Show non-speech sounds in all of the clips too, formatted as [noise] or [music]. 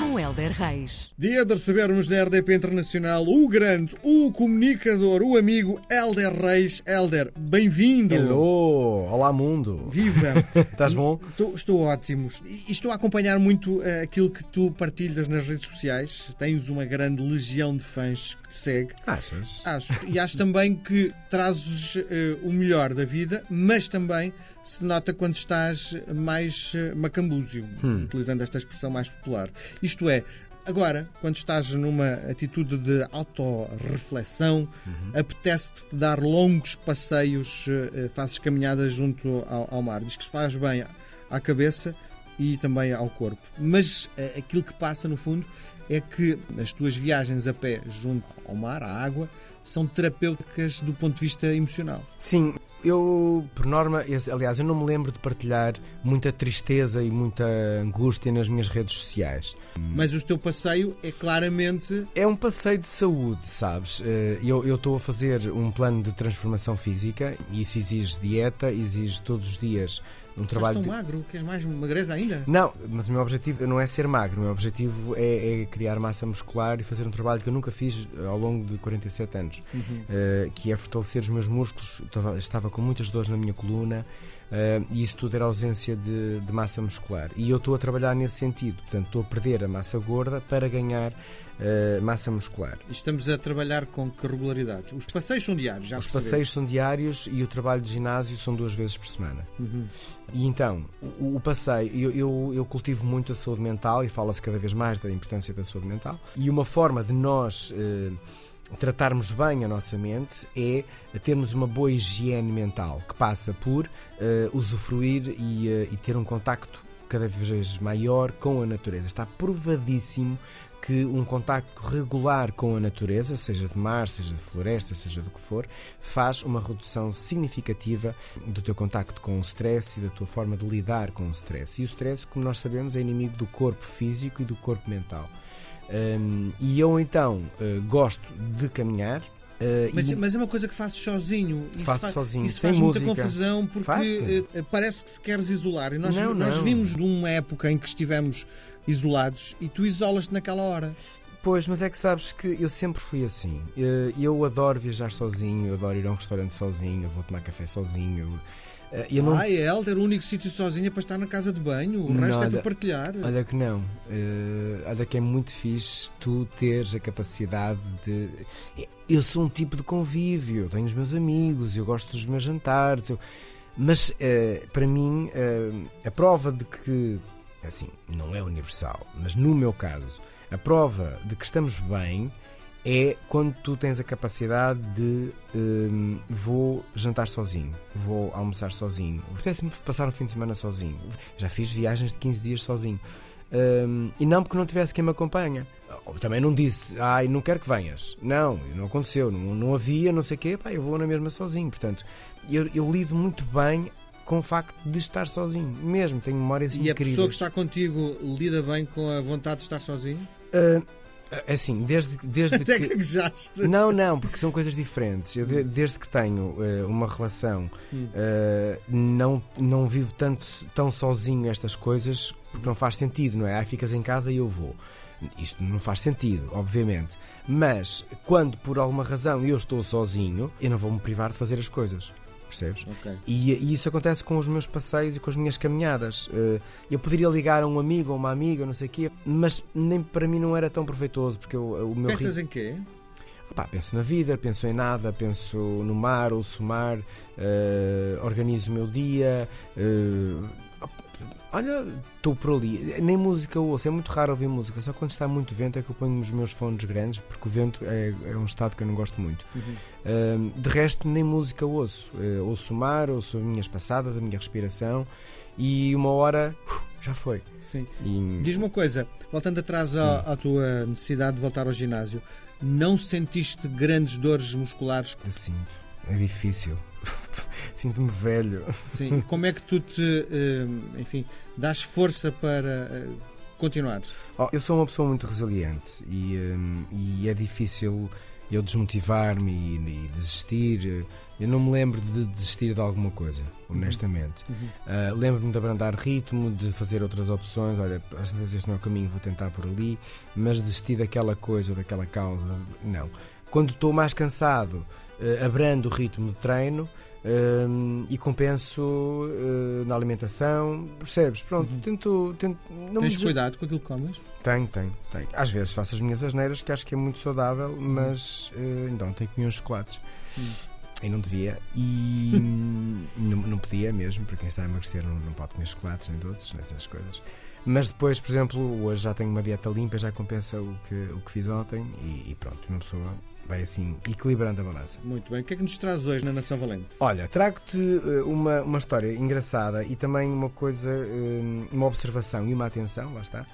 Com Helder Reis. Dia de recebermos na RDP Internacional o grande, o comunicador, o amigo Helder Reis. Helder, bem-vindo. Hello! Olá, mundo! Viva! [laughs] Estás bom? Estou, estou ótimo. E estou a acompanhar muito uh, aquilo que tu partilhas nas redes sociais. Tens uma grande legião de fãs que te segue. Achas? Acho. E acho também que trazes uh, o melhor da vida, mas também se nota quando estás mais uh, macambúzio, hum. utilizando esta expressão mais popular. Isto é, Agora, quando estás numa atitude de autorreflexão, uhum. apetece-te dar longos passeios, uh, fazes caminhadas junto ao, ao, mar. Diz que faz bem à cabeça e também ao corpo. Mas uh, aquilo que passa, no fundo, é que as tuas viagens a pé junto ao mar, à água, são terapêuticas do ponto de vista emocional. Sim, eu, por norma, aliás, eu não me lembro de partilhar muita tristeza e muita angústia nas minhas redes sociais. Mas o teu passeio é claramente. É um passeio de saúde, sabes? Eh, eu estou a fazer um plano de transformação física e isso exige dieta, exige todos os dias um trabalho. Estás tão de... magro? Queres mais magreza ainda? Não, mas o meu objetivo não é ser magro, o meu objetivo é, é, criar massa muscular e fazer um trabalho que eu nunca fiz ao longo de 47 anos, uhum. uh, que é fortalecer os meus músculos. Estava, estava com muitas dores na minha coluna. Uh, e isso tudo era ausência de, de, massa muscular. E eu estou a trabalhar nesse sentido, portanto, estou a perder a massa gorda para ganhar uh, massa muscular. Estamos a trabalhar com que regularidade? Os passeios são diários, já Os passeios são diários e o trabalho de ginásio são duas vezes por semana. Uhum. E então, o, o passeio, eu, eu, eu, cultivo muito a saúde mental e fala-se cada vez mais da importância da saúde mental. E uma forma de nós. Uh, tratarmos bem a nossa mente é termos uma boa higiene mental, que passa por uh, usufruir e, uh, e ter um contacto cada vez maior com a natureza. Está provadíssimo que um contacto regular com a natureza, seja de mar, seja de floresta, seja do que for, faz uma redução significativa do teu contacto com o stress e da tua forma de lidar com o stress. E o stress, como nós sabemos, é inimigo do corpo físico e do corpo mental. Um, e eu então uh, gosto de caminhar. Uh, mas, e... mas, é uma coisa que fazes sozinho. Isso faço faz, sozinho, isso sem faz música. muita confusão porque uh, parece que te queres isolar. E nós, não, nós não. vimos de uma época em que estivemos isolados e tu isolas-te naquela hora. Pois, mas é que sabes que eu sempre fui assim. Eu adoro viajar sozinho, eu adoro ir a um restaurante sozinho, eu vou tomar café sozinho. Eh, eu não... Ah, é Helder, o único sítio sozinho para estar na casa de banho, o não, resto é olha, para partilhar. Olha que não. Uh, olha que é muito fixe tu teres a capacidade de. Eu sou um tipo de convívio, eu tenho os meus amigos, eu gosto dos meus jantares, eu... mas uh, para mim uh, a prova de que, assim, não é universal, mas no meu caso, a prova de que estamos bem é quando tu tens a capacidade de um, vou jantar sozinho, vou almoçar sozinho, apetece-me passar um fim de semana sozinho. Já fiz viagens de 15 dias sozinho. Um, e não porque não tivesse quem me acompanha. Também não disse, ai, não quero que venhas. Não, não aconteceu, não, não havia, não sei o quê, pá, eu vou na mesma sozinho. Portanto, eu, eu lido muito bem com o facto de estar sozinho, mesmo, tenho memórias e incríveis. E a pessoa que está contigo lida bem com a vontade de estar sozinho? Uh, assim, desde, desde Até que. que não, não, porque são coisas diferentes. Eu, desde que tenho uh, uma relação, uh, não, não vivo tanto, tão sozinho estas coisas, porque não faz sentido, não é? Aí ficas em casa e eu vou. Isto não faz sentido, obviamente. Mas quando por alguma razão eu estou sozinho, eu não vou me privar de fazer as coisas percebes? Okay. E, e, isso acontece com os meus passeios e com as minhas caminhadas. Uh, eu poderia ligar a um amigo ou uma amiga, não sei o quê, mas nem para mim não era tão proveitoso, porque eu, o meu Pensas ritmo... em quê? Pá, penso na vida, penso em nada, penso no mar, ou mar, uh, organizo o meu dia. Uh, olha, estou por ali. Nem música ouço, é muito raro ouvir música. Só quando está muito vento é que eu ponho os meus fones grandes, porque o vento é, é um estado que eu não gosto muito. Uhum. Uh, de resto, nem música ouço. Uh, ouço o mar, ouço as minhas passadas, a minha respiração e uma hora uh, já foi. Sim. E... Diz uma coisa, voltando atrás à, hum. à, tua necessidade de voltar ao ginásio, não sentiste grandes dores musculares? Eu sinto. É difícil. Sinto-me velho. Sim. Como é que tu te, eh, enfim, dás força para eh, continuar? Oh, eu sou uma pessoa muito resiliente e, um, e é difícil eu desmotivar-me e, e, desistir. Eu não me lembro de desistir de alguma coisa, honestamente. Uhum. Uh, Lembro-me de abrandar ritmo, de fazer outras opções. Olha, às vezes este não é o caminho, vou tentar por ali. Mas desistir daquela coisa ou daquela causa, não. Quando estou mais cansado, uh, abrando o ritmo de treino uh, e compenso uh, na alimentação. Percebes? Pronto, uhum. tento. tento não Tens cuidado com aquilo que comes? Tenho, tenho, tenho. Às vezes faço as minhas asneiras, que acho que é muito saudável, uhum. mas então tenho que comer uns chocolates. Uhum. E não devia. E [laughs] não, não, podia mesmo, porque quem está a emagrecer não, não pode comer chocolates nem doces, essas coisas. Mas depois, por exemplo, hoje já tenho uma dieta limpa, já compensa o que, o que fiz ontem e, e pronto, uma pessoa vai assim equilibrando a balança. Muito bem. O que é que nos traz hoje na Nação Valente? Olha, trago-te eh, uma, uma história engraçada e também uma coisa, eh, uma observação e uma atenção, lá está,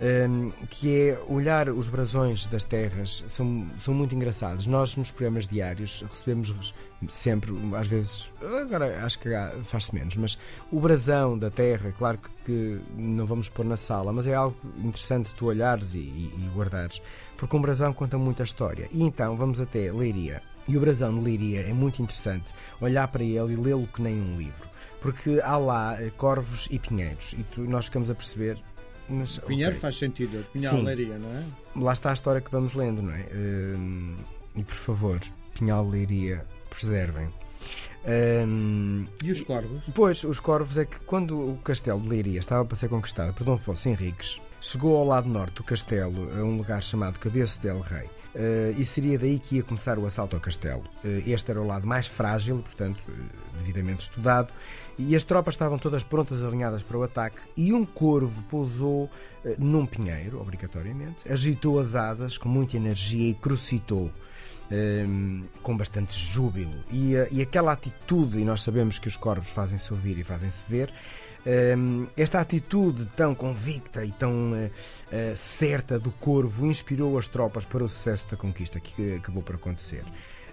um, que é olhar os brasões das terras, são, são muito engraçados. Nós, nos programas diários, recebemos sempre, às vezes, agora acho que faz-se menos, mas o brasão da terra, claro que, que, não vamos pôr na sala, mas é algo interessante tu olhares e, e, e guardares, porque um brasão conta muita história. E então vamos até Leiria. E o brasão de Leiria é muito interessante olhar para ele e lê-lo que nem um livro, porque há lá eh, corvos e pinheiros, e tu, nós ficamos a perceber mas, Pinheiro okay. faz sentido, Pinhal-Leiria, não é? Lá está a história que vamos lendo, não é? Uh, e por favor, Pinhal-Leiria, preservem. Um, e os corvos? Pois, os corvos é que quando o castelo de Leiria estava para ser conquistado por Dom Afonso Henriques, chegou ao lado norte do castelo, a um lugar chamado Cabeço del Rei. Uh, e seria daí que ia começar o assalto ao castelo. Uh, este era o lado mais frágil, portanto, uh, devidamente estudado, e as tropas estavam todas prontas, alinhadas para o ataque. E um corvo pousou num pinheiro, obrigatoriamente, agitou as asas com muita energia e crucitou. com bastante júbilo e, e aquela atitude, e nós sabemos que os corvos fazem-se ouvir e fazem-se ver, esta atitude tão convicta e tão uh, uh, certa do corvo inspirou as tropas para o sucesso da conquista que acabou por acontecer.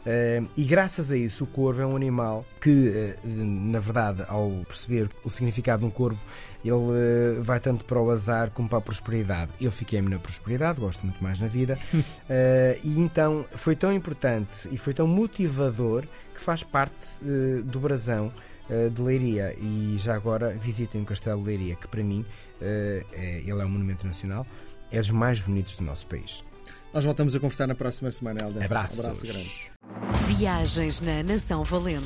Uh, e graças a isso, o corvo é um animal que, uh, na verdade, ao perceber o significado de um corvo, ele uh, vai tanto para o azar como para a prosperidade. Eu fiquei-me na prosperidade, gosto muito mais na vida, [laughs] e então foi tão importante e foi tão motivador que faz parte do brasão eh, de Leiria. E já agora visitem o Castelo de Leiria, que para mim eh, é, ele é um monumento nacional, é dos mais bonitos do nosso país. Nós voltamos a conversar na próxima semana, Helder. Abraços. Abraço grande. Viagens na Nação Valente.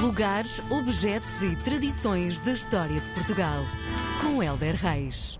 Lugares, objetos e tradições da história de Portugal. Com Helder Reis.